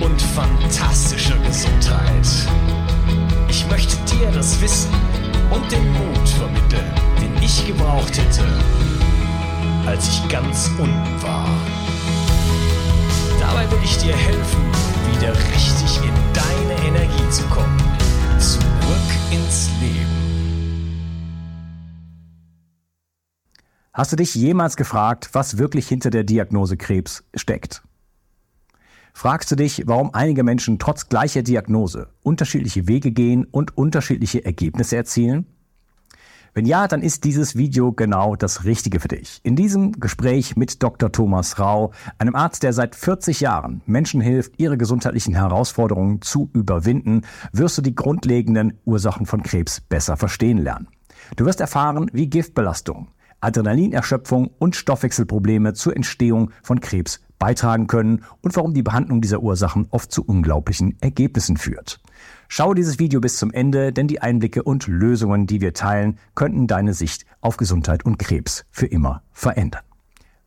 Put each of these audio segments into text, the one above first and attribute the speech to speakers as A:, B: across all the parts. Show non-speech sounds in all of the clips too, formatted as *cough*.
A: und fantastischer Gesundheit. Ich möchte dir das Wissen und den Mut vermitteln, den ich gebraucht hätte, als ich ganz unten war. Dabei will ich dir helfen, wieder richtig in deine Energie zu kommen. Zurück ins Leben.
B: Hast du dich jemals gefragt, was wirklich hinter der Diagnose Krebs steckt? Fragst du dich, warum einige Menschen trotz gleicher Diagnose unterschiedliche Wege gehen und unterschiedliche Ergebnisse erzielen? Wenn ja, dann ist dieses Video genau das Richtige für dich. In diesem Gespräch mit Dr. Thomas Rau, einem Arzt, der seit 40 Jahren Menschen hilft, ihre gesundheitlichen Herausforderungen zu überwinden, wirst du die grundlegenden Ursachen von Krebs besser verstehen lernen. Du wirst erfahren, wie Giftbelastung, Adrenalinerschöpfung und Stoffwechselprobleme zur Entstehung von Krebs beitragen können und warum die Behandlung dieser Ursachen oft zu unglaublichen Ergebnissen führt. Schau dieses Video bis zum Ende, denn die Einblicke und Lösungen, die wir teilen, könnten deine Sicht auf Gesundheit und Krebs für immer verändern.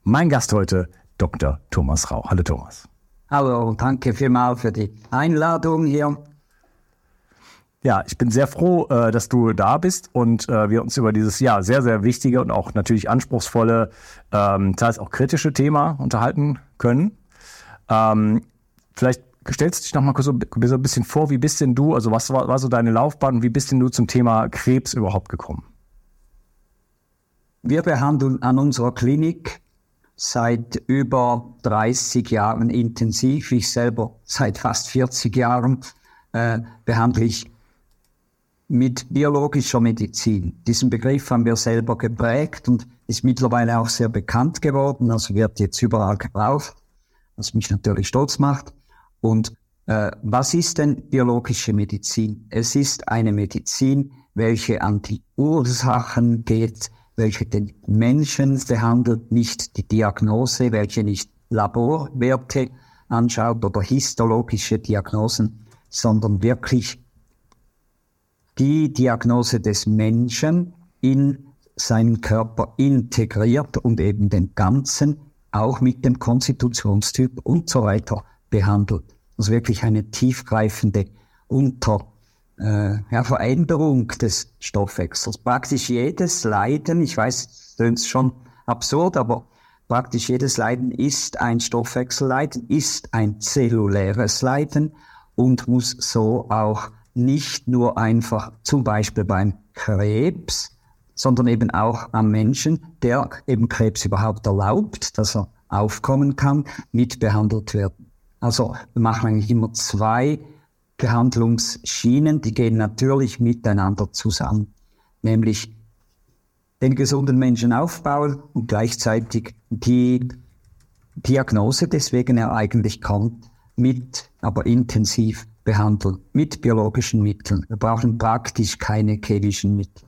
B: Mein Gast heute, Dr. Thomas Rau. Hallo Thomas.
C: Hallo, danke vielmals für die Einladung hier.
B: Ja, ich bin sehr froh, äh, dass du da bist und äh, wir uns über dieses ja sehr, sehr wichtige und auch natürlich anspruchsvolle, ähm, teils auch kritische Thema unterhalten können. Ähm, vielleicht stellst du dich noch mal so, ein bisschen vor, wie bist denn du, also was war, war so deine Laufbahn wie bist denn du zum Thema Krebs überhaupt gekommen?
C: Wir behandeln an unserer Klinik seit über 30 Jahren intensiv. Ich selber seit fast 40 Jahren äh, behandle ich mit biologischer Medizin. Diesen Begriff haben wir selber geprägt und ist mittlerweile auch sehr bekannt geworden, also wird jetzt überall gebraucht, was mich natürlich stolz macht. Und äh, was ist denn biologische Medizin? Es ist eine Medizin, welche an die Ursachen geht, welche den Menschen behandelt, nicht die Diagnose, welche nicht Laborwerte anschaut oder histologische Diagnosen, sondern wirklich die Diagnose des Menschen in seinen Körper integriert und eben den ganzen, auch mit dem Konstitutionstyp und so weiter behandelt. Also wirklich eine tiefgreifende Unter, äh, ja, Veränderung des Stoffwechsels. Praktisch jedes Leiden, ich weiß, das ist schon absurd, aber praktisch jedes Leiden ist ein Stoffwechselleiden, ist ein zelluläres Leiden und muss so auch nicht nur einfach zum Beispiel beim Krebs, sondern eben auch am Menschen, der eben Krebs überhaupt erlaubt, dass er aufkommen kann, mitbehandelt werden. Also wir machen eigentlich immer zwei Behandlungsschienen, die gehen natürlich miteinander zusammen, nämlich den gesunden Menschen aufbauen und gleichzeitig die Diagnose, deswegen er eigentlich kommt, mit, aber intensiv behandeln mit biologischen Mitteln. Wir brauchen praktisch keine chemischen Mittel.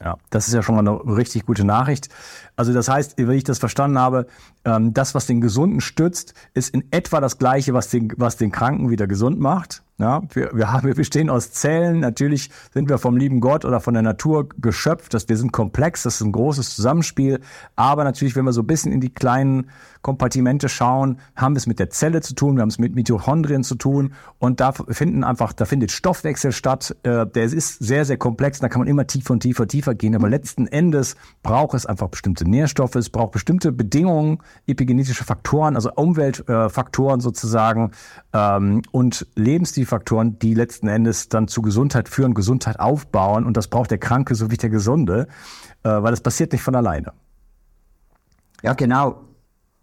B: Ja, das ist ja schon mal eine richtig gute Nachricht. Also das heißt, wenn ich das verstanden habe, ähm, das, was den Gesunden stützt, ist in etwa das Gleiche, was den, was den Kranken wieder gesund macht. Ja, wir, wir, haben, wir bestehen aus Zellen. Natürlich sind wir vom lieben Gott oder von der Natur geschöpft. Dass wir sind komplex, das ist ein großes Zusammenspiel. Aber natürlich, wenn wir so ein bisschen in die kleinen Kompartimente schauen, haben wir es mit der Zelle zu tun, wir haben es mit Mitochondrien zu tun und da finden einfach, da findet Stoffwechsel statt. Äh, der ist sehr, sehr komplex. Da kann man immer tiefer und tiefer, tiefer gehen. Aber letzten Endes braucht es einfach bestimmte Nährstoffe, es braucht bestimmte Bedingungen, epigenetische Faktoren, also Umweltfaktoren sozusagen ähm, und Lebensstilfaktoren, die letzten Endes dann zu Gesundheit führen, Gesundheit aufbauen. Und das braucht der Kranke so wie der Gesunde, äh, weil es passiert nicht von alleine.
C: Ja, genau.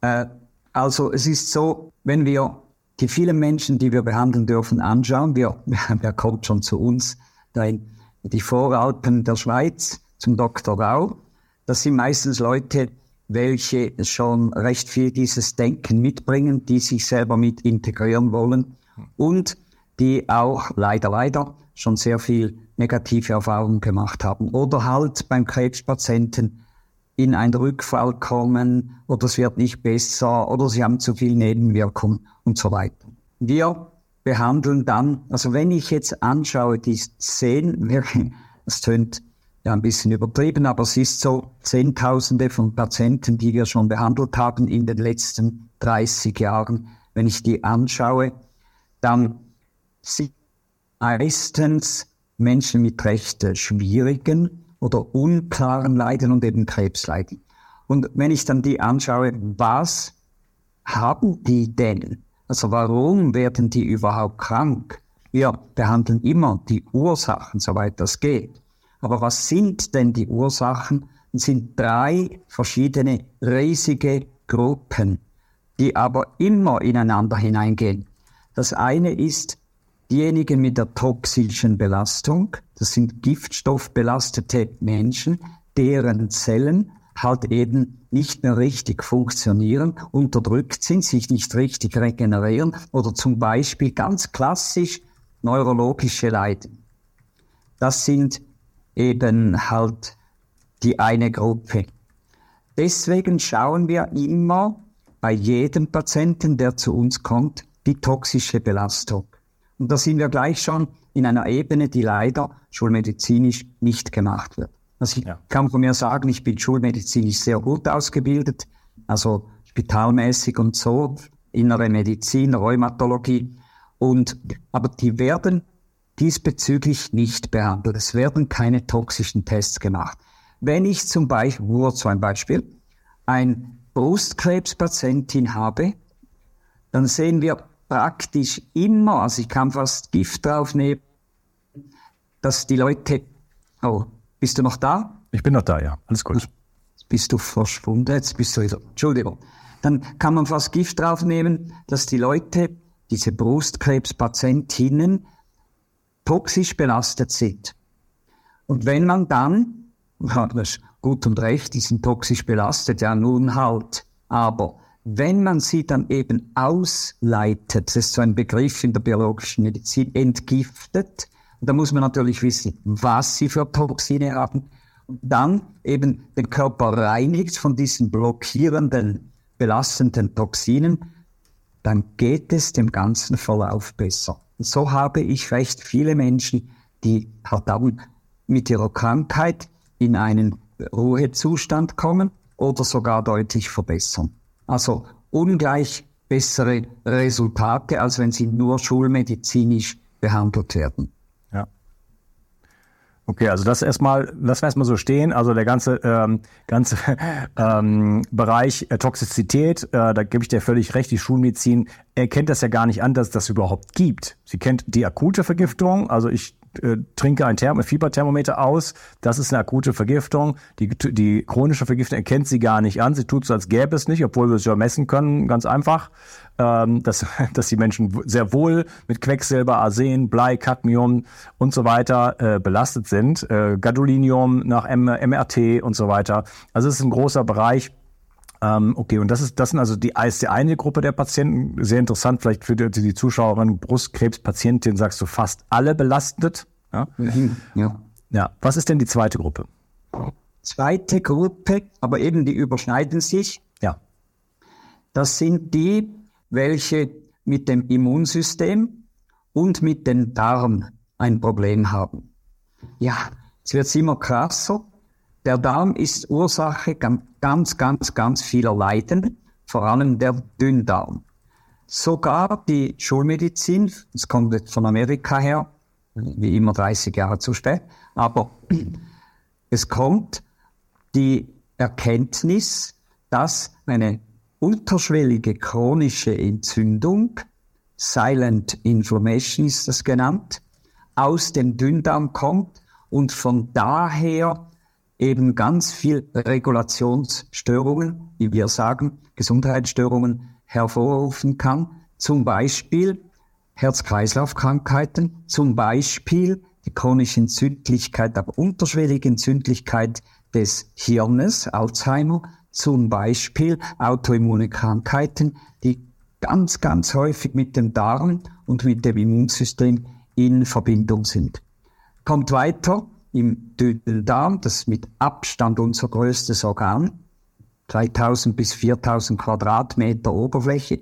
C: Äh, also es ist so, wenn wir die vielen Menschen, die wir behandeln dürfen, anschauen, wir, *laughs* wer kommt schon zu uns, da in die Voralpen der Schweiz zum Dr. Rau, das sind meistens Leute, welche schon recht viel dieses Denken mitbringen, die sich selber mit integrieren wollen und die auch leider, leider schon sehr viel negative Erfahrungen gemacht haben. Oder halt beim Krebspatienten in einen Rückfall kommen oder es wird nicht besser oder sie haben zu viel Nebenwirkungen und so weiter. Wir behandeln dann, also wenn ich jetzt anschaue, die wirklich, *laughs* das tönt ja ein bisschen übertrieben, aber es ist so Zehntausende von Patienten, die wir schon behandelt haben in den letzten 30 Jahren. Wenn ich die anschaue, dann sind meistens Menschen mit recht schwierigen oder unklaren Leiden und eben Krebsleiden. Und wenn ich dann die anschaue, was haben die denn? Also warum werden die überhaupt krank? Wir behandeln immer die Ursachen, soweit das geht. Aber was sind denn die Ursachen? Es sind drei verschiedene riesige Gruppen, die aber immer ineinander hineingehen. Das eine ist diejenigen mit der toxischen Belastung, das sind giftstoffbelastete Menschen, deren Zellen halt eben nicht mehr richtig funktionieren, unterdrückt sind, sich nicht richtig regenerieren oder zum Beispiel ganz klassisch neurologische Leiden. Das sind eben halt die eine Gruppe. Deswegen schauen wir immer bei jedem Patienten, der zu uns kommt, die toxische Belastung. Und da sind wir gleich schon in einer Ebene, die leider schulmedizinisch nicht gemacht wird. Also ich ja. kann von mir sagen, ich bin schulmedizinisch sehr gut ausgebildet, also spitalmäßig und so, innere Medizin, Rheumatologie. Und, aber die werden diesbezüglich nicht behandelt. Es werden keine toxischen Tests gemacht. Wenn ich zum Beispiel, nur so ein Beispiel, ein Brustkrebspatientin habe, dann sehen wir praktisch immer, also ich kann fast Gift draufnehmen, dass die Leute, oh, bist du noch da?
B: Ich bin noch da, ja, alles gut.
C: Jetzt bist du verschwunden, jetzt bist du wieder, Entschuldigung. Dann kann man fast Gift draufnehmen, dass die Leute, diese Brustkrebspatientinnen, toxisch belastet sind. Und wenn man dann, ja, das gut und recht, die sind toxisch belastet, ja nun halt, aber wenn man sie dann eben ausleitet, das ist so ein Begriff in der biologischen Medizin, entgiftet, da muss man natürlich wissen, was sie für Toxine haben, und dann eben den Körper reinigt von diesen blockierenden, belastenden Toxinen, dann geht es dem ganzen Verlauf besser. Und so habe ich recht viele Menschen, die dann mit ihrer Krankheit in einen Ruhezustand kommen oder sogar deutlich verbessern. Also ungleich bessere Resultate, als wenn sie nur schulmedizinisch behandelt werden.
B: Okay, also das erstmal, lassen wir erstmal so stehen. Also der ganze, ähm, ganze *laughs* ähm, Bereich äh, Toxizität, äh, da gebe ich dir völlig recht, die Schulmedizin erkennt das ja gar nicht an, dass das überhaupt gibt. Sie kennt die akute Vergiftung, also ich äh, trinke ein Therm Fieberthermometer aus, das ist eine akute Vergiftung. Die, die chronische Vergiftung erkennt sie gar nicht an. Sie tut so, als gäbe es nicht, obwohl wir es ja messen können, ganz einfach, ähm, dass, *laughs* dass die Menschen sehr wohl mit Quecksilber, Arsen, Blei, Cadmium und so weiter äh, belastet sind. Äh, Gadolinium nach M MRT und so weiter. Also es ist ein großer Bereich. Ähm, okay, und das ist, das sind also die, ist die eine Gruppe der Patienten. Sehr interessant, vielleicht für die, die Zuschauerin, Brustkrebspatientin sagst du fast alle belastet. Ja? Mhm, ja. Ja. Was ist denn die zweite Gruppe?
C: Zweite Gruppe, aber eben die überschneiden sich.
B: Ja.
C: Das sind die, welche mit dem Immunsystem und mit dem Darm ein Problem haben. Ja, es wird immer krasser. Der Darm ist Ursache ganz, ganz, ganz vieler Leiden, vor allem der Dünndarm. Sogar die Schulmedizin, das kommt jetzt von Amerika her, wie immer 30 Jahre zu spät, aber *clears throat* es kommt die Erkenntnis, dass eine unterschwellige chronische Entzündung, Silent Inflammation ist das genannt, aus dem Dünndarm kommt und von daher eben ganz viel Regulationsstörungen, wie wir sagen, Gesundheitsstörungen hervorrufen kann. Zum Beispiel Herz-Kreislauf-Krankheiten, zum Beispiel die chronische Entzündlichkeit, aber unterschwellige Entzündlichkeit des Hirnes, Alzheimer, zum Beispiel autoimmune Krankheiten, die ganz, ganz häufig mit dem Darm und mit dem Immunsystem in Verbindung sind. Kommt weiter im dünnen Darm, das ist mit Abstand unser größtes Organ, 3000 bis 4000 Quadratmeter Oberfläche,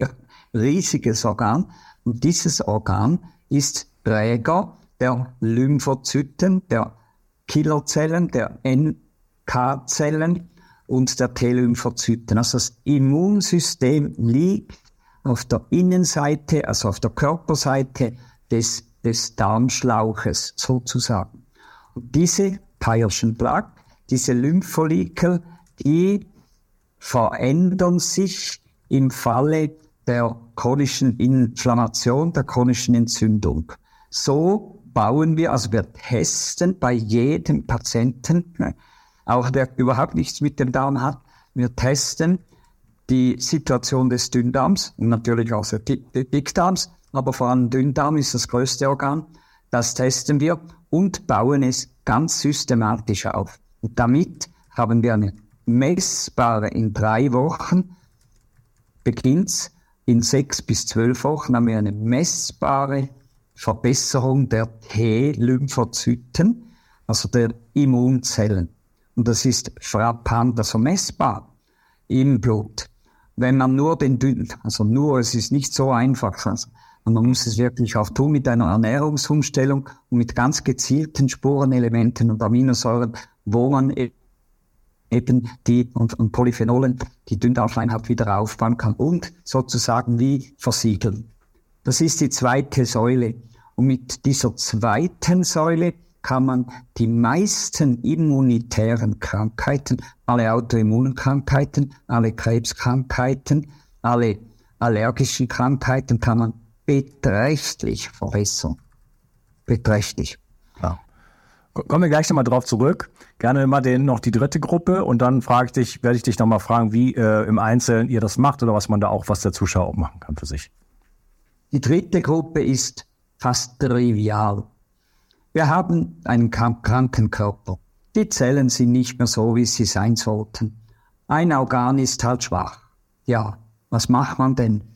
C: riesiges Organ. Und dieses Organ ist Träger der Lymphozyten, der Killerzellen, der NK-Zellen und der T-Lymphozyten. Also das Immunsystem liegt auf der Innenseite, also auf der Körperseite des, des Darmschlauches sozusagen. Diese Peierschen Plaque, diese Lympholikel, die verändern sich im Falle der chronischen Inflammation, der chronischen Entzündung. So bauen wir, also wir testen bei jedem Patienten, ne, auch der überhaupt nichts mit dem Darm hat, wir testen die Situation des Dünndarms und natürlich auch des Dickdarms, aber vor allem Dünndarm ist das größte Organ. Das testen wir und bauen es ganz systematisch auf. Und damit haben wir eine messbare in drei Wochen, beginnt's in sechs bis zwölf Wochen haben wir eine messbare Verbesserung der T-Lymphozyten, also der Immunzellen. Und das ist frappant, also messbar im Blut. Wenn man nur den dünnen, also nur, es ist nicht so einfach, also man muss es wirklich auch tun mit einer Ernährungsumstellung und mit ganz gezielten Spurenelementen und Aminosäuren, wo man eben die und, und Polyphenolen, die Dünndarmschleimhaut wieder aufbauen kann und sozusagen wie versiegeln. Das ist die zweite Säule. Und mit dieser zweiten Säule kann man die meisten immunitären Krankheiten, alle Autoimmunkrankheiten, alle Krebskrankheiten, alle allergischen Krankheiten kann man beträchtlich verbessern. Beträchtlich.
B: Ja. Kommen wir gleich nochmal drauf zurück. Gerne immer den, noch die dritte Gruppe und dann frage ich dich, werde ich dich nochmal fragen, wie äh, im Einzelnen ihr das macht oder was man da auch, was der Zuschauer machen kann für sich.
C: Die dritte Gruppe ist fast trivial. Wir haben einen kranken Körper. Die Zellen sind nicht mehr so, wie sie sein sollten. Ein Organ ist halt schwach. Ja, was macht man denn?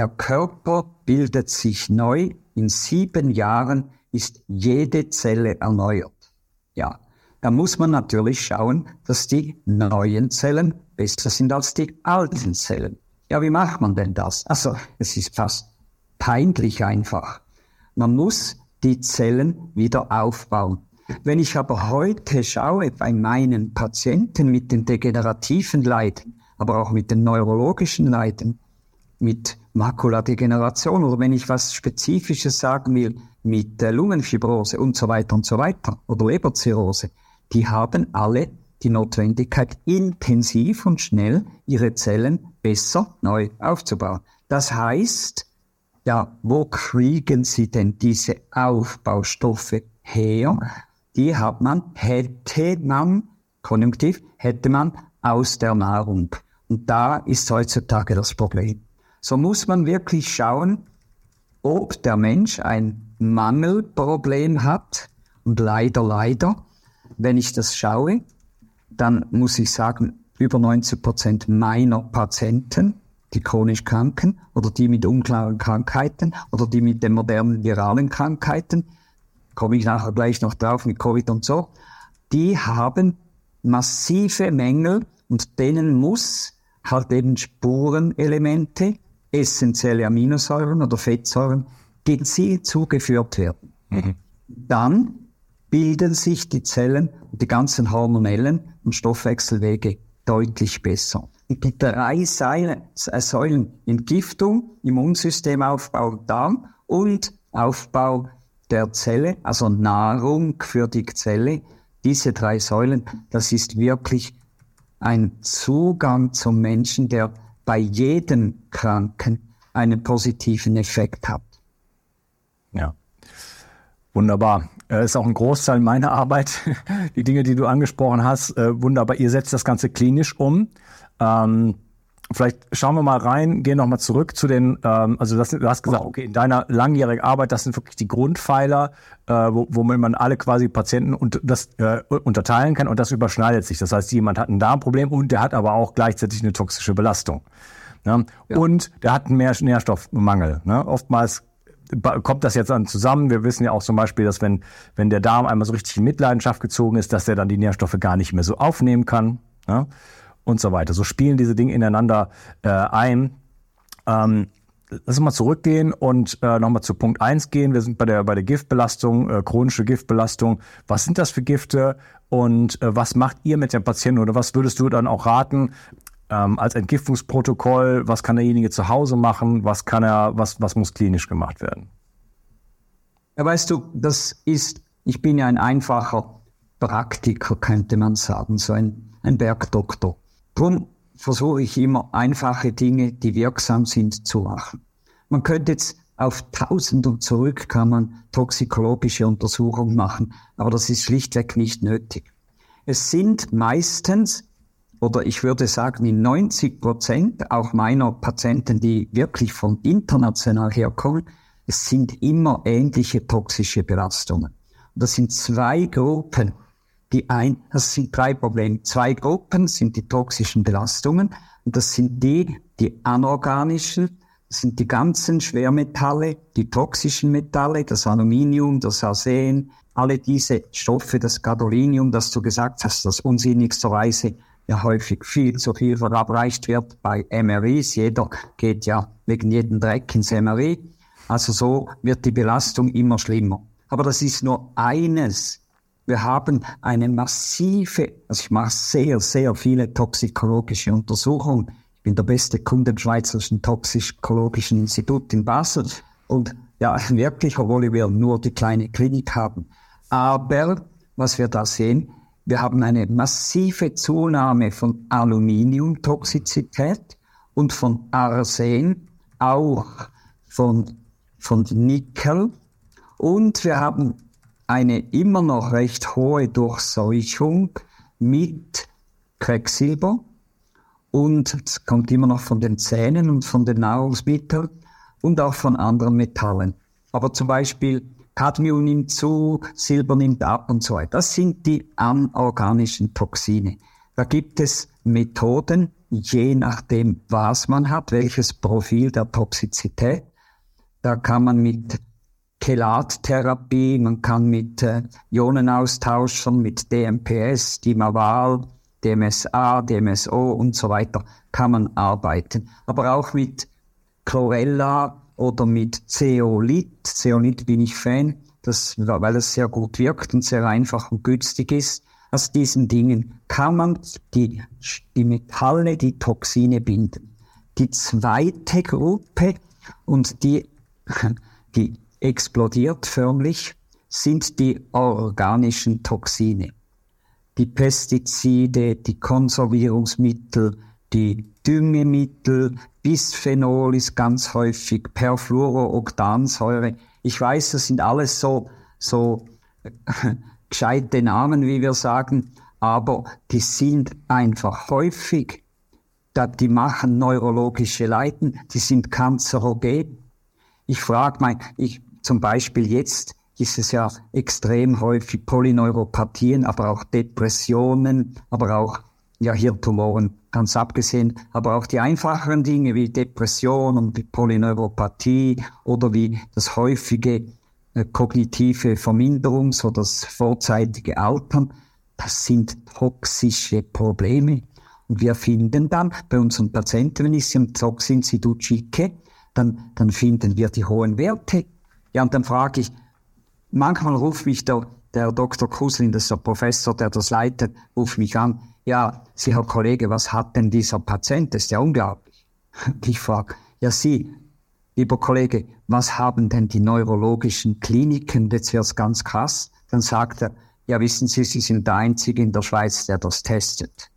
C: Der Körper bildet sich neu. In sieben Jahren ist jede Zelle erneuert. Ja, da muss man natürlich schauen, dass die neuen Zellen besser sind als die alten Zellen. Ja, wie macht man denn das? Also, es ist fast peinlich einfach. Man muss die Zellen wieder aufbauen. Wenn ich aber heute schaue bei meinen Patienten mit den degenerativen Leiden, aber auch mit den neurologischen Leiden, mit Makuladegeneration oder wenn ich was Spezifisches sagen will, mit Lungenfibrose und so weiter und so weiter oder Leberzirrhose, die haben alle die Notwendigkeit, intensiv und schnell ihre Zellen besser neu aufzubauen. Das heißt, ja, wo kriegen sie denn diese Aufbaustoffe her? Die hat man, hätte man, konjunktiv, hätte man aus der Nahrung. Und da ist heutzutage das Problem. So muss man wirklich schauen, ob der Mensch ein Mangelproblem hat. Und leider, leider, wenn ich das schaue, dann muss ich sagen, über 90 Prozent meiner Patienten, die chronisch Kranken oder die mit unklaren Krankheiten oder die mit den modernen viralen Krankheiten, komme ich nachher gleich noch drauf mit Covid und so, die haben massive Mängel und denen muss halt eben Spurenelemente, essentielle Aminosäuren oder Fettsäuren gezielt zugeführt werden. Mhm. Dann bilden sich die Zellen und die ganzen hormonellen und Stoffwechselwege deutlich besser. Und die drei Säulen, äh, Säulen Entgiftung, Immunsystemaufbau, Darm und Aufbau der Zelle, also Nahrung für die Zelle, diese drei Säulen, das ist wirklich ein Zugang zum Menschen, der bei jedem Kranken einen positiven Effekt hat.
B: Ja, wunderbar. Das ist auch ein Großteil meiner Arbeit, *laughs* die Dinge, die du angesprochen hast. Äh, wunderbar. Ihr setzt das Ganze klinisch um. Ähm, Vielleicht schauen wir mal rein, gehen nochmal zurück zu den, ähm, also das, du hast gesagt, okay, in deiner langjährigen Arbeit, das sind wirklich die Grundpfeiler, äh, wo, wo man alle quasi Patienten und das äh, unterteilen kann und das überschneidet sich. Das heißt, jemand hat ein Darmproblem und der hat aber auch gleichzeitig eine toxische Belastung. Ne? Ja. Und der hat einen mehr Nährstoffmangel. Ne? Oftmals kommt das jetzt dann zusammen. Wir wissen ja auch zum Beispiel, dass wenn, wenn der Darm einmal so richtig in Mitleidenschaft gezogen ist, dass der dann die Nährstoffe gar nicht mehr so aufnehmen kann. Ne? Und so weiter. So spielen diese Dinge ineinander äh, ein. Ähm, lass uns mal zurückgehen und äh, nochmal zu Punkt eins gehen. Wir sind bei der, bei der Giftbelastung, äh, chronische Giftbelastung. Was sind das für Gifte und äh, was macht ihr mit dem Patienten oder was würdest du dann auch raten ähm, als Entgiftungsprotokoll? Was kann derjenige zu Hause machen? Was kann er, was, was muss klinisch gemacht werden?
C: Ja, weißt du, das ist, ich bin ja ein einfacher Praktiker, könnte man sagen, so ein, ein Bergdoktor. Darum versuche ich immer einfache Dinge, die wirksam sind, zu machen. Man könnte jetzt auf Tausenden zurück kann man toxikologische Untersuchungen machen, aber das ist schlichtweg nicht nötig. Es sind meistens, oder ich würde sagen in 90 Prozent auch meiner Patienten, die wirklich von international herkommen, es sind immer ähnliche toxische Belastungen. Und das sind zwei Gruppen, die ein, das sind drei Probleme. Zwei Gruppen sind die toxischen Belastungen und das sind die, die anorganischen, das sind die ganzen Schwermetalle, die toxischen Metalle, das Aluminium, das Arsen, alle diese Stoffe, das Gadolinium, das du gesagt hast, das unsinnigsterweise ja häufig viel zu viel verabreicht wird bei MRIs. Jeder geht ja wegen jedem Dreck ins MRI. Also so wird die Belastung immer schlimmer. Aber das ist nur eines wir haben eine massive, also ich mache sehr, sehr viele toxikologische Untersuchungen. Ich bin der beste Kunde im Schweizerischen Toxikologischen Institut in Basel. Und ja, wirklich, obwohl wir nur die kleine Klinik haben. Aber was wir da sehen, wir haben eine massive Zunahme von Aluminiumtoxizität und von Arsen, auch von, von Nickel. Und wir haben eine immer noch recht hohe Durchseuchung mit Quecksilber und es kommt immer noch von den Zähnen und von den Nahrungsmitteln und auch von anderen Metallen. Aber zum Beispiel Cadmium nimmt zu, Silber nimmt ab und so weiter. Das sind die anorganischen Toxine. Da gibt es Methoden, je nachdem, was man hat, welches Profil der Toxizität. Da kann man mit Chelattherapie, man kann mit äh, Ionenaustauschern, mit DMPS, Dimaval, DMSA, DMSO und so weiter kann man arbeiten. Aber auch mit Chlorella oder mit Zeolit. Zeolit bin ich Fan, das, weil es sehr gut wirkt und sehr einfach und günstig ist. Aus diesen Dingen kann man die, die Metalle, die Toxine binden. Die zweite Gruppe und die, *laughs* die explodiert förmlich, sind die organischen Toxine. Die Pestizide, die Konservierungsmittel, die Düngemittel, Bisphenol ist ganz häufig, Perfluorooktansäure. Ich weiß, das sind alles so, so *laughs* gescheite Namen, wie wir sagen, aber die sind einfach häufig, die machen neurologische Leiden, die sind kanzerogen. Ich frage mein, ich zum Beispiel jetzt ist es ja extrem häufig Polyneuropathien, aber auch Depressionen, aber auch ja Hirntumoren, ganz abgesehen, aber auch die einfacheren Dinge wie Depression und Polyneuropathie oder wie das häufige äh, kognitive Verminderungs- oder das vorzeitige Altern, das sind toxische Probleme. Und wir finden dann bei unseren Patienten, wenn ich sie im Toxinstitut schicke, dann, dann finden wir die hohen Werte Ja, und dann frage ich, manchmal ruft mich der, der Dr. Kuslin, das ist der Professor, der das leitet, ruft mich an, ja, Sie, Herr Kollege, was hat denn dieser Patient? Das ist ja unglaublich. *laughs* Ich frage, ja, Sie, lieber Kollege, was haben denn die neurologischen Kliniken? Jetzt wird's ganz krass. Dann sagt er, ja, wissen Sie, Sie sind der Einzige in der Schweiz, der das testet.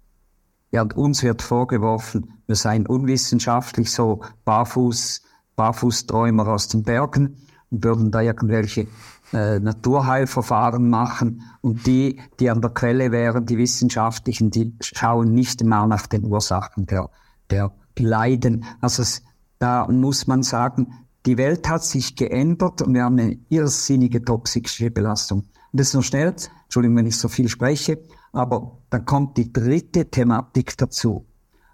C: Ja, und uns wird vorgeworfen, wir seien unwissenschaftlich so barfuß, Barfußträumer aus den Bergen und würden da irgendwelche äh, Naturheilverfahren machen. Und die, die an der Quelle wären, die Wissenschaftlichen, die schauen nicht mal nach den Ursachen der, der Leiden. Also es, da muss man sagen, die Welt hat sich geändert und wir haben eine irrsinnige toxische Belastung. Und das nur schnell, Entschuldigung, wenn ich so viel spreche, aber dann kommt die dritte Thematik dazu.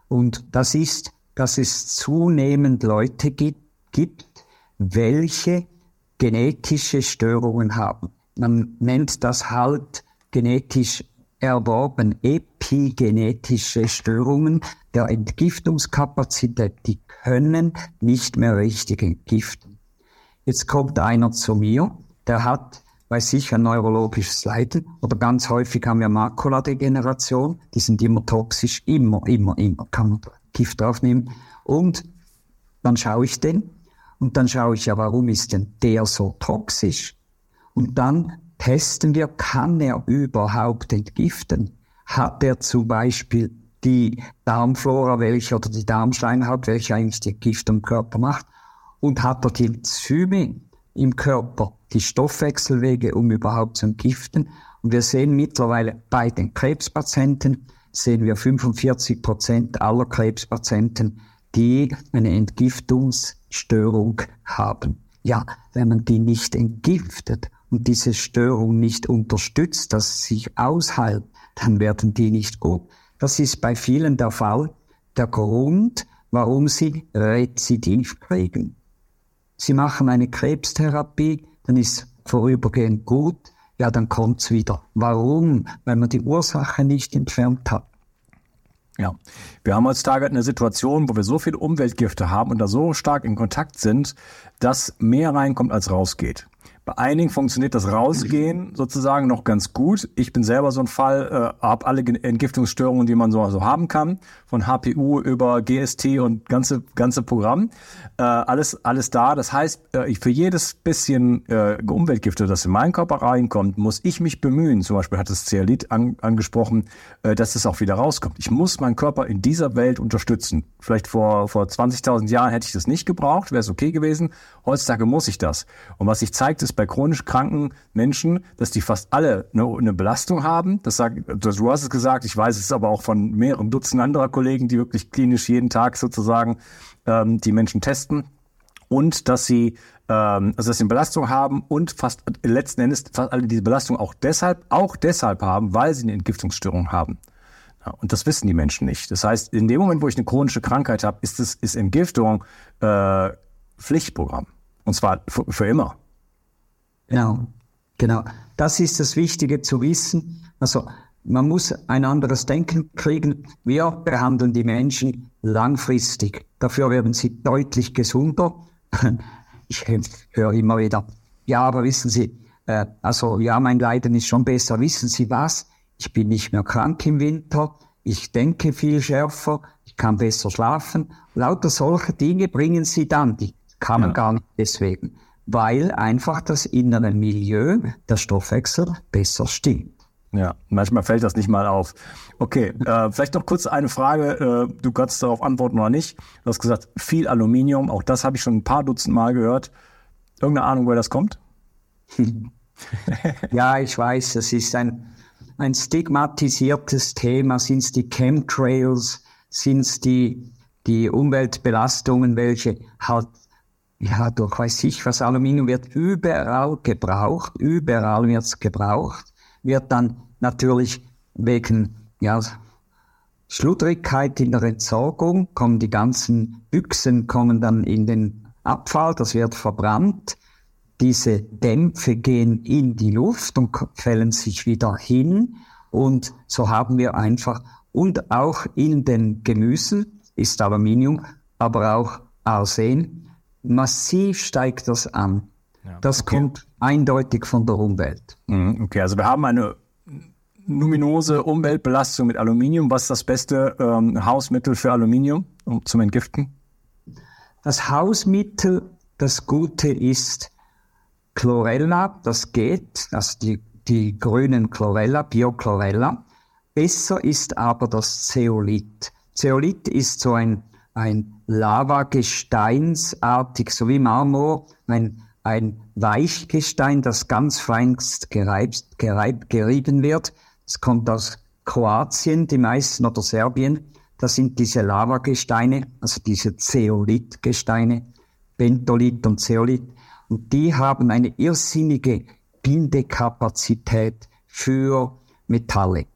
C: Und das ist, dass es zunehmend Leute gibt, gibt welche genetische Störungen haben. Man nennt das halt genetisch erworben epigenetische Störungen der Entgiftungskapazität. Die können nicht mehr richtig entgiften. Jetzt kommt einer zu mir, der hat, weiß ich, ein neurologisches Leiden oder ganz häufig haben wir Makuladegeneration, die sind immer toxisch, immer, immer, immer, kann man Gift draufnehmen. Und dann schaue ich den und dann schaue ich ja, warum ist denn der so toxisch? Und dann testen wir, kann er überhaupt entgiften? Hat er zum Beispiel die Darmflora, welche oder die Darmschleimhaut, welche eigentlich die Gift im Körper macht? Und hat er die Enzyme im Körper, die Stoffwechselwege, um überhaupt zu entgiften? Und wir sehen mittlerweile bei den Krebspatienten, sehen wir 45 Prozent aller Krebspatienten, die eine Entgiftungsstörung haben. Ja, wenn man die nicht entgiftet und diese Störung nicht unterstützt, dass sie sich ausheilt, dann werden die nicht gut. Das ist bei vielen der Fall. Der Grund, warum sie Rezidiv kriegen. Sie machen eine Krebstherapie, dann ist vorübergehend gut, ja, dann kommt's wieder. Warum? Weil man die Ursache nicht entfernt hat.
B: Ja, wir haben heutzutage eine Situation, wo wir so viele Umweltgifte haben und da so stark in Kontakt sind, dass mehr reinkommt als rausgeht. Bei einigen funktioniert das Rausgehen sozusagen noch ganz gut. Ich bin selber so ein Fall, äh, habe alle Entgiftungsstörungen, die man so also haben kann, von HPU über GST und ganze ganze Programm, äh, alles alles da. Das heißt, äh, für jedes bisschen äh, Umweltgifte, das in meinen Körper reinkommt, muss ich mich bemühen. Zum Beispiel hat das Zeolit an, angesprochen, äh, dass es auch wieder rauskommt. Ich muss meinen Körper in dieser Welt unterstützen. Vielleicht vor vor 20.000 Jahren hätte ich das nicht gebraucht, wäre es okay gewesen. Heutzutage muss ich das. Und was sich zeigt, ist bei chronisch kranken Menschen, dass die fast alle eine, eine Belastung haben. Das sagt, du hast es gesagt, ich weiß es aber auch von mehreren Dutzend anderer Kollegen, die wirklich klinisch jeden Tag sozusagen ähm, die Menschen testen. Und dass sie ähm, also dass sie eine Belastung haben und fast letzten Endes fast alle diese Belastung auch deshalb, auch deshalb haben, weil sie eine Entgiftungsstörung haben. Ja, und das wissen die Menschen nicht. Das heißt, in dem Moment, wo ich eine chronische Krankheit habe, ist es ist Entgiftung äh, Pflichtprogramm. Und zwar für immer.
C: Genau, genau. Das ist das Wichtige zu wissen. Also man muss ein anderes Denken kriegen. Wir behandeln die Menschen langfristig. Dafür werden sie deutlich gesunder. *laughs* Ich höre immer wieder, ja, aber wissen Sie, äh, also ja, mein Leiden ist schon besser. Wissen Sie was? Ich bin nicht mehr krank im Winter. Ich denke viel schärfer. Ich kann besser schlafen. Lauter solche Dinge bringen Sie dann. Die kann man ja. gar nicht deswegen weil einfach das innere Milieu, der Stoffwechsel besser stimmt.
B: Ja, manchmal fällt das nicht mal auf. Okay, äh, vielleicht noch kurz eine Frage. Äh, du kannst darauf antworten oder nicht. Du hast gesagt, viel Aluminium. Auch das habe ich schon ein paar Dutzend Mal gehört. Irgendeine Ahnung, woher das kommt? *laughs*
C: ja, ich weiß, das ist ein, ein stigmatisiertes Thema. Sind es die Chemtrails? Sind es die, die Umweltbelastungen, welche halt ja, durch weiß ich was, Aluminium wird überall gebraucht, überall wird's gebraucht, wird dann natürlich wegen, ja, Schludrigkeit in der Entsorgung, kommen die ganzen Büchsen, kommen dann in den Abfall, das wird verbrannt, diese Dämpfe gehen in die Luft und fällen sich wieder hin. Und so haben wir einfach, und auch in den Gemüsen ist Aluminium, aber auch Arsen, massiv steigt das an. Ja, das okay. kommt eindeutig von der Umwelt.
B: Mhm, okay, also wir haben eine numinose Umweltbelastung mit Aluminium. Was ist das beste ähm, Hausmittel für Aluminium um, zum Entgiften?
C: Das Hausmittel, das Gute ist Chlorella, das geht, also die, die grünen Chlorella, Biochlorella. Besser ist aber das Zeolit. Zeolit ist so ein, ein Lavagesteinsartig, so wie Marmor, ein, ein Weichgestein, das ganz feinst gereibt, gereibt, gerieben wird. Es kommt aus Kroatien, die meisten, oder Serbien. Das sind diese Lavagesteine, also diese Zeolithgesteine, Bentolit und Zeolit. Und die haben eine irrsinnige Bindekapazität für Metalle.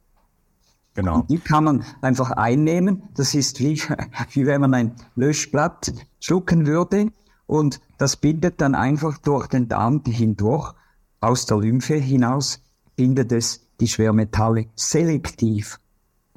C: Genau. Und die kann man einfach einnehmen. Das ist wie, *laughs* wie wenn man ein Löschblatt schlucken würde. Und das bindet dann einfach durch den Darm hindurch, aus der Lymphe hinaus, bindet es die Schwermetalle selektiv.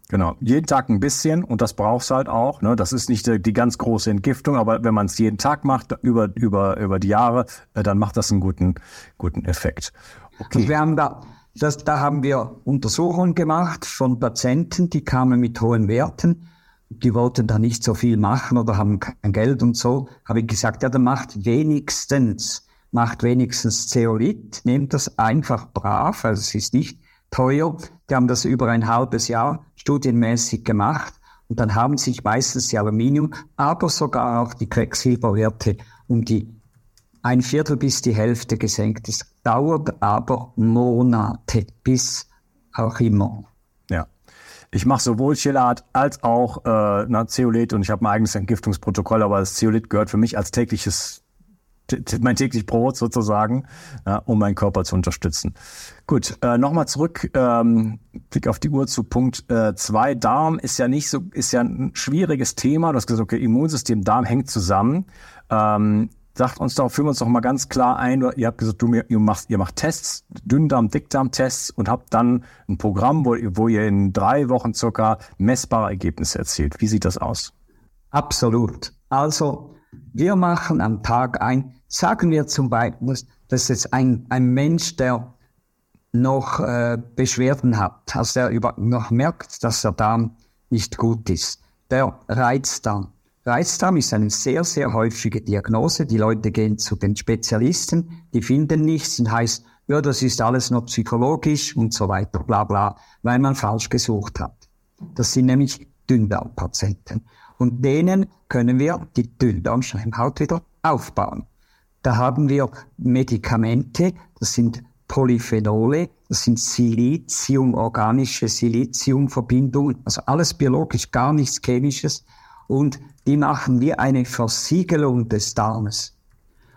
B: Genau, jeden Tag ein bisschen und das brauchst halt auch. Ne? Das ist nicht die, die ganz große Entgiftung, aber wenn man es jeden Tag macht, über, über, über die Jahre, äh, dann macht das einen guten, guten Effekt.
C: Okay. Und wir haben da, das, da haben wir Untersuchungen gemacht von Patienten, die kamen mit hohen Werten. Die wollten da nicht so viel machen oder haben kein Geld und so. Habe ich gesagt, ja, dann macht wenigstens, macht wenigstens Zeolit, nehmt das einfach brav, also es ist nicht teuer. Die haben das über ein halbes Jahr studienmäßig gemacht und dann haben sich meistens die Aluminium, aber sogar auch die Quecksilberwerte um die ein Viertel bis die Hälfte gesenkt. Es dauert aber Monate bis auch immer.
B: Ja. Ich mache sowohl Chelat als auch äh, na, Zeolit und ich habe mein eigenes Entgiftungsprotokoll, aber das Zeolit gehört für mich als tägliches mein täglich Brot sozusagen, ja, um meinen Körper zu unterstützen. Gut, äh, nochmal zurück, ähm, Blick auf die Uhr zu Punkt 2. Äh, Darm ist ja nicht so, ist ja ein schwieriges Thema. Du hast gesagt, okay, Immunsystem, Darm hängt zusammen. Ähm, sagt uns doch, führen wir uns doch mal ganz klar ein. Ihr habt gesagt, du, ihr, macht, ihr macht Tests, Dünndarm, Dickdarm-Tests und habt dann ein Programm, wo, wo ihr in drei Wochen circa messbare Ergebnisse erzielt. Wie sieht das aus?
C: Absolut. Also, wir machen am Tag ein Sagen wir zum Beispiel, dass jetzt ein, ein Mensch, der noch äh, Beschwerden hat, also der über, noch merkt, dass der Darm nicht gut ist. Der Reizdarm. Reizdarm ist eine sehr, sehr häufige Diagnose. Die Leute gehen zu den Spezialisten, die finden nichts und heißt, ja, das ist alles nur psychologisch und so weiter, bla bla, weil man falsch gesucht hat. Das sind nämlich Dünndarmpatienten. Und denen können wir die Dünndarmschleimhaut wieder aufbauen. Da haben wir Medikamente, das sind Polyphenole, das sind Silizium, organische Siliziumverbindungen, also alles biologisch, gar nichts Chemisches. Und die machen wir eine Versiegelung des Darmes.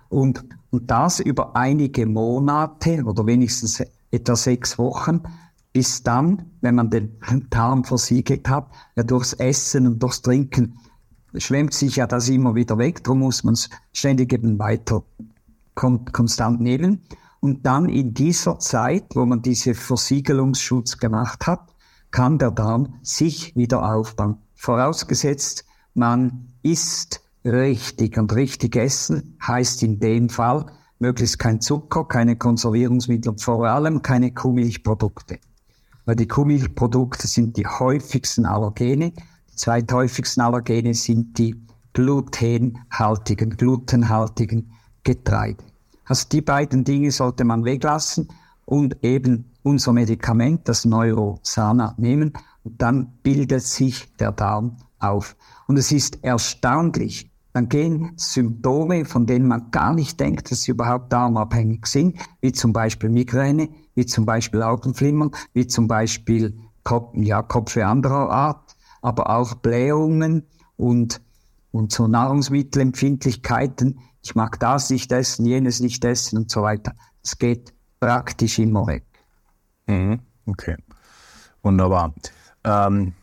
C: Und, und das über einige Monate oder wenigstens etwa sechs Wochen, bis dann, wenn man den Darm versiegelt hat, ja durchs Essen und durchs Trinken schwemmt sich ja das immer wieder weg, darum muss man es ständig eben weiter konstant nehmen. Und dann in dieser Zeit, wo man diese Versiegelungsschutz gemacht hat, kann der Darm sich wieder aufbauen. Vorausgesetzt, man isst richtig und richtig essen heißt in dem Fall möglichst kein Zucker, keine Konservierungsmittel und vor allem keine Kuhmilchprodukte. Weil die Kuhmilchprodukte sind die häufigsten Allergene zweithäufigsten Allergene sind die glutenhaltigen, glutenhaltigen Getreide. Also die beiden Dinge sollte man weglassen und eben unser Medikament, das Neurosana, nehmen und dann bildet sich der Darm auf. Und es ist erstaunlich, dann gehen Symptome, von denen man gar nicht denkt, dass sie überhaupt darmabhängig sind, wie zum Beispiel Migräne, wie zum Beispiel Augenflimmern, wie zum Beispiel Kopf, ja, Kopfweh anderer Art, aber auch Blähungen und, und so Nahrungsmittelempfindlichkeiten. Ich mag das nicht essen, jenes nicht essen und so weiter. Es geht praktisch immer weg.
B: Mhm. Okay, wunderbar. Ähm,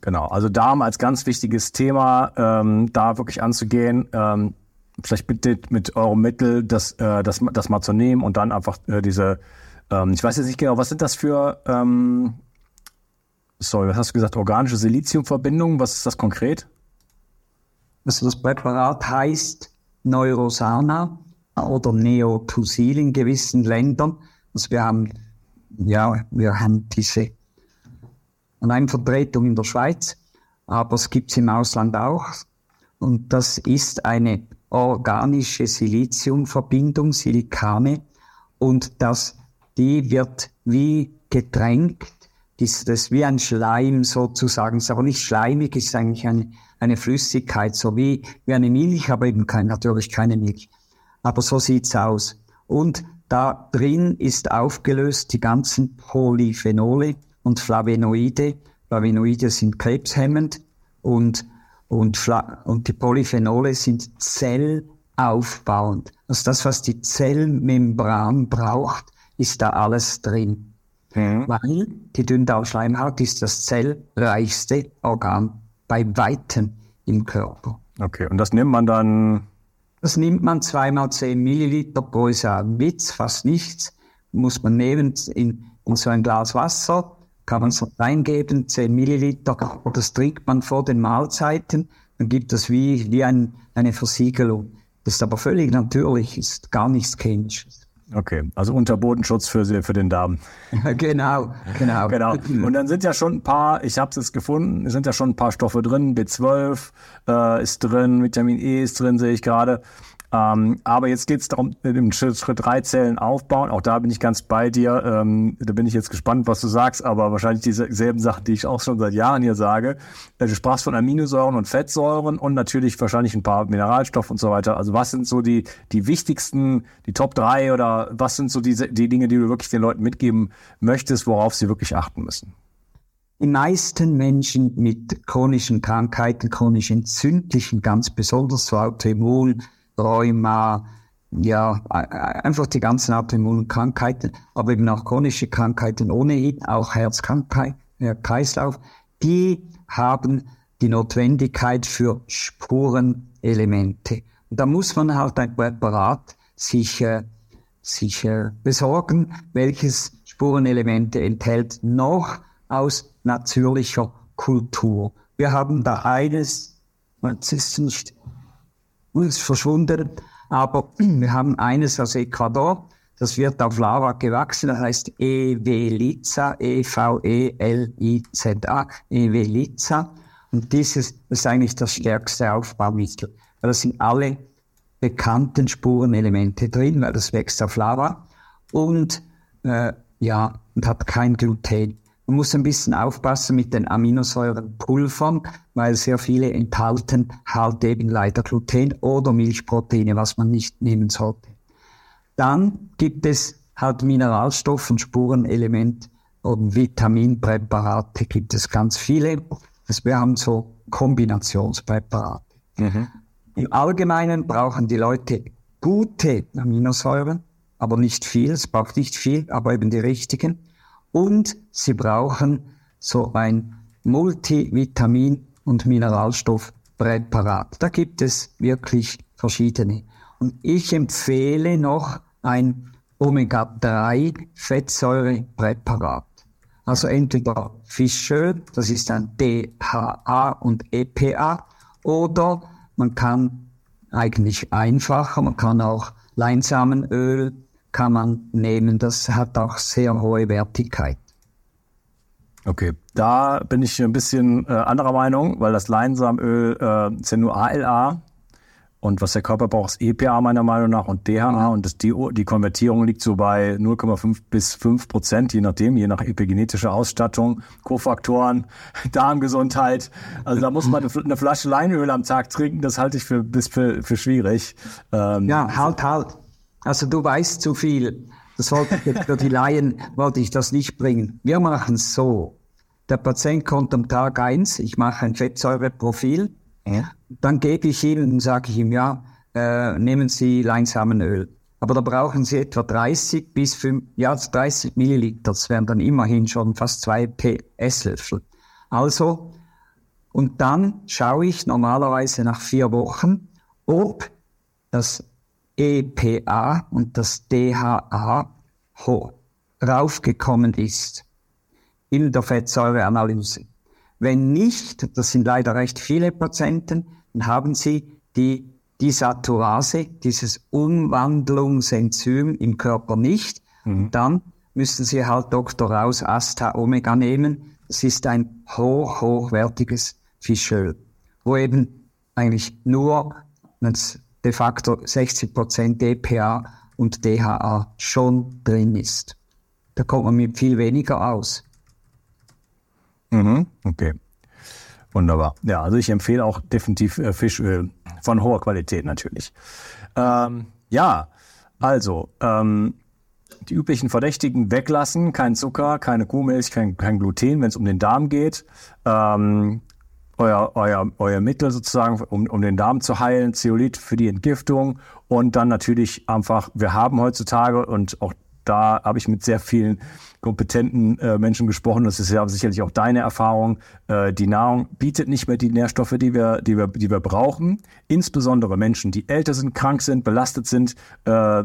B: genau, also Darm als ganz wichtiges Thema, ähm, da wirklich anzugehen. Ähm, vielleicht bitte mit eurem Mittel das, äh, das, das mal zu nehmen und dann einfach äh, diese, ähm, ich weiß jetzt nicht genau, was sind das für ähm, sorry, was hast du gesagt? Organische Siliziumverbindung, was ist das konkret?
C: Also das Präparat heißt Neurosana, oder Neotusil in gewissen Ländern. Also wir haben, ja, wir haben diese Vertretung in der Schweiz, aber es gibt es im Ausland auch. Und das ist eine organische Siliziumverbindung, Silikane, und das, die wird wie getränkt, ist das wie ein Schleim sozusagen, ist aber nicht schleimig, ist eigentlich eine, eine Flüssigkeit, so wie, wie eine Milch, aber eben kein, natürlich keine Milch. Aber so sieht's aus. Und da drin ist aufgelöst die ganzen Polyphenole und Flavonoide. Flavonoide sind krebshemmend und, und, und die Polyphenole sind zellaufbauend. Also das, was die Zellmembran braucht, ist da alles drin. Mhm. Weil die Dünndarmschleimhaut ist das zellreichste Organ bei Weitem im Körper.
B: Okay, und das nimmt man dann?
C: Das nimmt man zweimal zehn Milliliter pro Jahr. Witz, fast nichts. Muss man nehmen in, in so ein Glas Wasser, kann man so reingeben, zehn Milliliter. Das trinkt man vor den Mahlzeiten. Dann gibt es wie, wie ein, eine Versiegelung. Das ist aber völlig natürlich, ist gar nichts Chemisches.
B: Okay, also Unterbodenschutz für, für den Darm. *laughs*
C: genau, genau.
B: genau. Und dann sind ja schon ein paar, ich habe es jetzt gefunden, sind ja schon ein paar Stoffe drin. B12 äh, ist drin, Vitamin E ist drin, sehe ich gerade. Ähm, aber jetzt geht es darum, im Schritt, Schritt drei Zellen aufbauen. Auch da bin ich ganz bei dir. Ähm, da bin ich jetzt gespannt, was du sagst, aber wahrscheinlich dieselben Sachen, die ich auch schon seit Jahren hier sage. Äh, du sprachst von Aminosäuren und Fettsäuren und natürlich wahrscheinlich ein paar Mineralstoffe und so weiter. Also was sind so die, die wichtigsten, die Top drei oder was sind so diese, die Dinge, die du wirklich den Leuten mitgeben möchtest, worauf sie wirklich achten müssen?
C: Die meisten Menschen mit chronischen Krankheiten, chronisch entzündlichen, ganz besonders so Autoimmun, Rheuma, ja, einfach die ganzen Autoimmunkrankheiten, aber eben auch chronische Krankheiten ohnehin, auch Herzkrankheit, Kreislauf, die haben die Notwendigkeit für Spurenelemente. Und da muss man halt ein Präparat sich, äh, äh, besorgen, welches Spurenelemente enthält, noch aus natürlicher Kultur. Wir haben da eines, es ist nicht ist verschwunden. Aber *clears throat* wir haben eines aus Ecuador, das wird auf Lava gewachsen, das heißt Evelizza, E-V-E-L-I-Z-A, Evelizza. Und dieses ist eigentlich das stärkste Aufbaumittel. Das sind alle bekannten Spurenelemente drin, weil das wächst auf Lava. Und äh, ja, und hat kein Gluten. Man muss ein bisschen aufpassen mit den Aminosäurenpulvern, weil sehr viele enthalten halt eben leider Gluten oder Milchproteine, was man nicht nehmen sollte. Dann gibt es halt Mineralstoff- und Spurenelement und Vitaminpräparate gibt es ganz viele. Also wir haben so Kombinationspräparate. Mhm. Im Allgemeinen brauchen die Leute gute Aminosäuren, aber nicht viel. Es braucht nicht viel, aber eben die richtigen und sie brauchen so ein Multivitamin- und Mineralstoffpräparat. Da gibt es wirklich verschiedene. Und ich empfehle noch ein Omega-3-Fettsäurepräparat. Also entweder Fischöl, das ist ein DHA und EPA, oder man kann eigentlich einfacher, man kann auch Leinsamenöl kann man nehmen. Das hat auch sehr hohe Wertigkeit.
B: Okay, da bin ich ein bisschen äh, anderer Meinung, weil das Leinsamöl äh, ist ja nur ALA und was der Körper braucht, ist EPA meiner Meinung nach und DHA und das, die, die Konvertierung liegt so bei 0,5 bis 5 Prozent, je nachdem, je nach epigenetischer Ausstattung, Kofaktoren, *laughs* Darmgesundheit. Also da muss man eine Flasche Leinöl am Tag trinken, das halte ich für, bis für, für schwierig.
C: Ähm, ja, halt, halt. Also du weißt zu viel. Das wollte ich für die Laien wollte ich das nicht bringen. Wir machen es so. Der Patient kommt am Tag eins, ich mache ein Fettsäureprofil, ja. dann gebe ich ihm und sage ich ihm, ja, äh, nehmen Sie Leinsamenöl. Aber da brauchen Sie etwa 30 bis 5, ja, 30 Milliliter. Das wären dann immerhin schon fast zwei PS-Löffel. Also, und dann schaue ich normalerweise nach vier Wochen, ob das EPA und das DHA raufgekommen ist in der Fettsäureanalyse. Wenn nicht, das sind leider recht viele Patienten, dann haben Sie die die Saturase, dieses Umwandlungsenzym im Körper nicht. Mhm. Dann müssen Sie halt Dr. Raus Asta Omega nehmen. Das ist ein hoch, hochwertiges Fischöl, wo eben eigentlich nur de facto 60 Prozent DPA und DHA schon drin ist. Da kommt man mit viel weniger aus.
B: Mhm, okay. Wunderbar. Ja, also ich empfehle auch definitiv äh, Fischöl von hoher Qualität natürlich. Ähm, ja, also ähm, die üblichen Verdächtigen weglassen, kein Zucker, keine Kuhmilch, kein, kein Gluten, wenn es um den Darm geht. Ähm, euer, euer, euer Mittel sozusagen, um, um den Darm zu heilen, Zeolit für die Entgiftung und dann natürlich einfach, wir haben heutzutage und auch da habe ich mit sehr vielen kompetenten äh, Menschen gesprochen. Das ist ja sicherlich auch deine Erfahrung. Äh, die Nahrung bietet nicht mehr die Nährstoffe, die wir, die wir, die wir brauchen. Insbesondere Menschen, die älter sind, krank sind, belastet sind. Äh,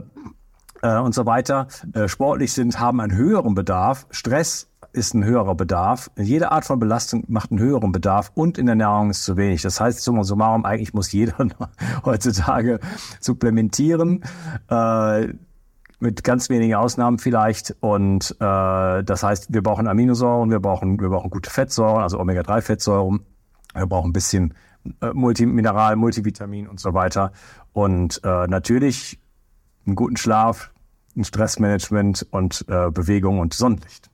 B: äh, und so weiter, äh, sportlich sind, haben einen höheren Bedarf. Stress ist ein höherer Bedarf. Jede Art von Belastung macht einen höheren Bedarf und in der Nahrung ist zu wenig. Das heißt, summa summarum, eigentlich muss jeder *laughs* heutzutage supplementieren. Äh, mit ganz wenigen Ausnahmen vielleicht. Und äh, das heißt, wir brauchen Aminosäuren, wir brauchen, wir brauchen gute Fettsäuren, also Omega-3-Fettsäuren. Wir brauchen ein bisschen äh, Multimineral, Multivitamin und so weiter. Und äh, natürlich einen guten Schlaf, ein Stressmanagement und äh, Bewegung und Sonnenlicht.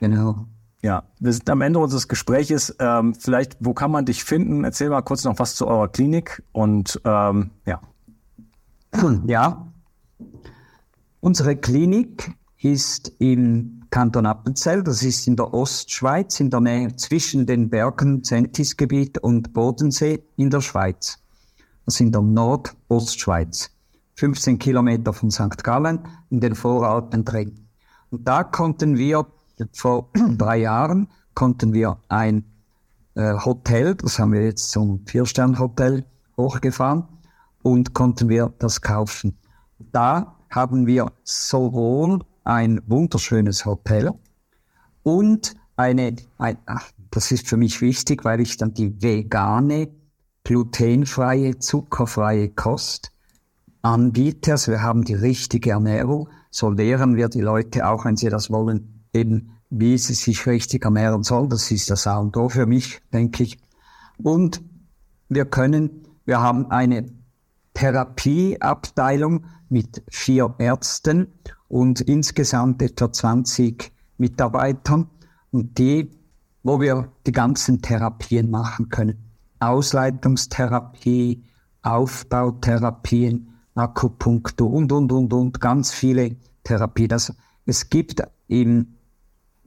C: Genau.
B: Ja, wir sind am Ende unseres Gespräches. Ähm, vielleicht, wo kann man dich finden? Erzähl mal kurz noch was zu eurer Klinik und ähm, ja.
C: Ja, unsere Klinik ist im Kanton Appenzell, das ist in der Ostschweiz, in der Nähe zwischen den Bergen Zentisgebiet und Bodensee in der Schweiz. Das ist in der Nordostschweiz. 15 Kilometer von St. Gallen in den Voralpen drin. Und da konnten wir vor *clears throat* drei Jahren konnten wir ein äh, Hotel, das haben wir jetzt zum Vier-Stern-Hotel hochgefahren und konnten wir das kaufen. Da haben wir sowohl ein wunderschönes Hotel und eine, ein, ach, das ist für mich wichtig, weil ich dann die vegane, glutenfreie, zuckerfreie Kost anbiete. Also wir haben die richtige Ernährung. So lehren wir die Leute auch, wenn sie das wollen, eben wie sie sich richtig ernähren sollen. Das ist das A und O für mich, denke ich. Und wir können, wir haben eine Therapieabteilung mit vier Ärzten und insgesamt etwa 20 Mitarbeitern und die, wo wir die ganzen Therapien machen können. Ausleitungstherapie, Aufbautherapien, Akupunktur und, und, und, und, ganz viele Therapien. Also es gibt im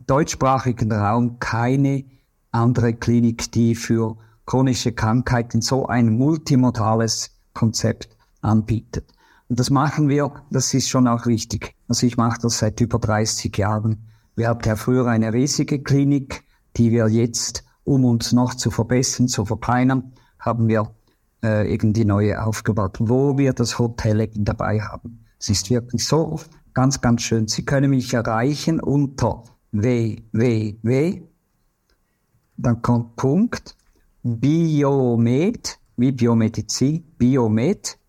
C: deutschsprachigen Raum keine andere Klinik, die für chronische Krankheiten so ein multimodales Konzept anbietet. Und das machen wir, das ist schon auch wichtig. Also ich mache das seit über 30 Jahren. Wir hatten ja früher eine riesige Klinik, die wir jetzt, um uns noch zu verbessern, zu verkleinern, haben wir äh, irgendwie neue aufgebaut, wo wir das Hotel eben dabei haben. Es ist wirklich so ganz, ganz schön. Sie können mich erreichen unter www, dann kommt Punkt, Biomed, wie Biomedizin, Biomed,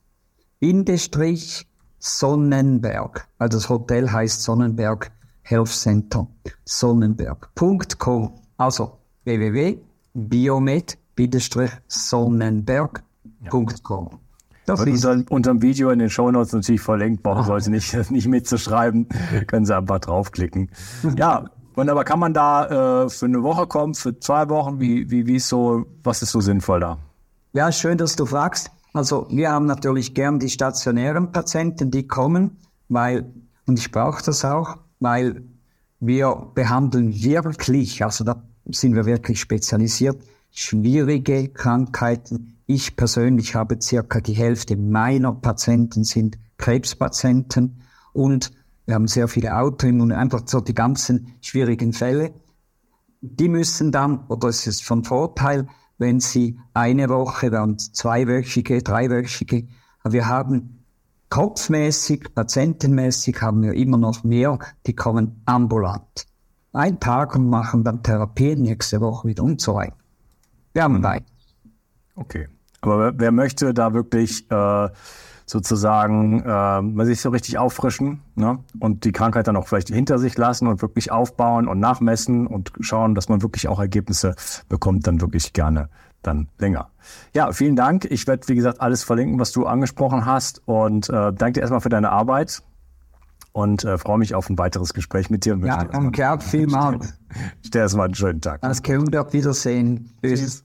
C: Bindestrich, Sonnenberg. Also das Hotel heißt Sonnenberg Health Center. Sonnenberg.com. Also www.biomed-sonnenberg.com
B: www.ecom. Das ist unter, unter dem Video in den Shownotes natürlich verlinkt. Brauchen Sie nicht, *laughs* nicht mitzuschreiben. Können Sie einfach draufklicken. *laughs* Ja, wunderbar. Kann man da äh, für eine Woche kommen, für zwei Wochen? Wie, wie, wie ist so, was ist so sinnvoll da?
C: Ja, schön, dass du fragst. Also wir haben natürlich gern die stationären Patienten, die kommen, weil, und ich brauche das auch, weil wir behandeln wirklich, also da sind wir wirklich spezialisiert, schwierige Krankheiten, ich persönlich habe circa die Hälfte meiner Patienten sind Krebspatienten und wir haben sehr viele Autoimmune, einfach so die ganzen schwierigen Fälle. Die müssen dann, oder es ist von Vorteil, wenn sie eine Woche, dann zweiwöchige, dreiwöchige, wir haben kopfmäßig, patientenmäßig haben wir immer noch mehr, die kommen ambulant. Ein Tag und machen dann Therapie, nächste Woche wieder und so weiter. Wir haben weit.
B: Okay.
D: Aber wer, möchte da wirklich äh, sozusagen äh, man sich so richtig auffrischen ne? und die Krankheit dann auch vielleicht hinter sich lassen und wirklich aufbauen und nachmessen und schauen, dass man wirklich auch Ergebnisse bekommt, dann wirklich gerne dann länger. Ja, vielen Dank. Ich werde, wie gesagt, alles verlinken, was du angesprochen hast und äh, danke dir erstmal für deine Arbeit und äh, freue mich auf ein weiteres Gespräch mit dir.
C: Ja, danke auch vielmals. *laughs*
D: Ich dir erstmal einen schönen Tag.
C: Alles Gute, auf Wiedersehen. Tschüss.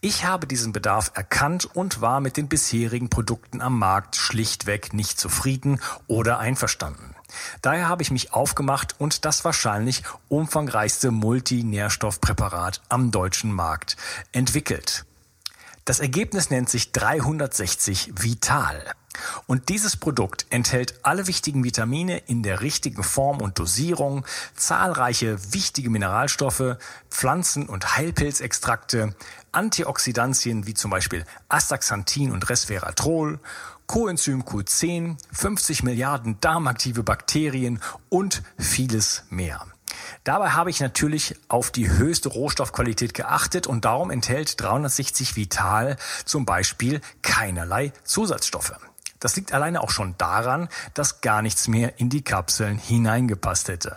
B: Ich habe diesen Bedarf erkannt und war mit den bisherigen Produkten am Markt schlichtweg nicht zufrieden oder einverstanden. Daher habe ich mich aufgemacht und das wahrscheinlich umfangreichste Multinährstoffpräparat am deutschen Markt entwickelt. Das Ergebnis nennt sich 360 Vital. Und dieses Produkt enthält alle wichtigen Vitamine in der richtigen Form und Dosierung, zahlreiche wichtige Mineralstoffe, Pflanzen- und Heilpilzextrakte, Antioxidantien wie zum Beispiel Astaxanthin und Resveratrol, Coenzym Q10, 50 Milliarden darmaktive Bakterien und vieles mehr. Dabei habe ich natürlich auf die höchste Rohstoffqualität geachtet und darum enthält 360 Vital zum Beispiel keinerlei Zusatzstoffe. Das liegt alleine auch schon daran, dass gar nichts mehr in die Kapseln hineingepasst hätte.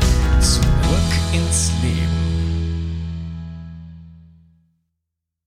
B: zurück ins Leben.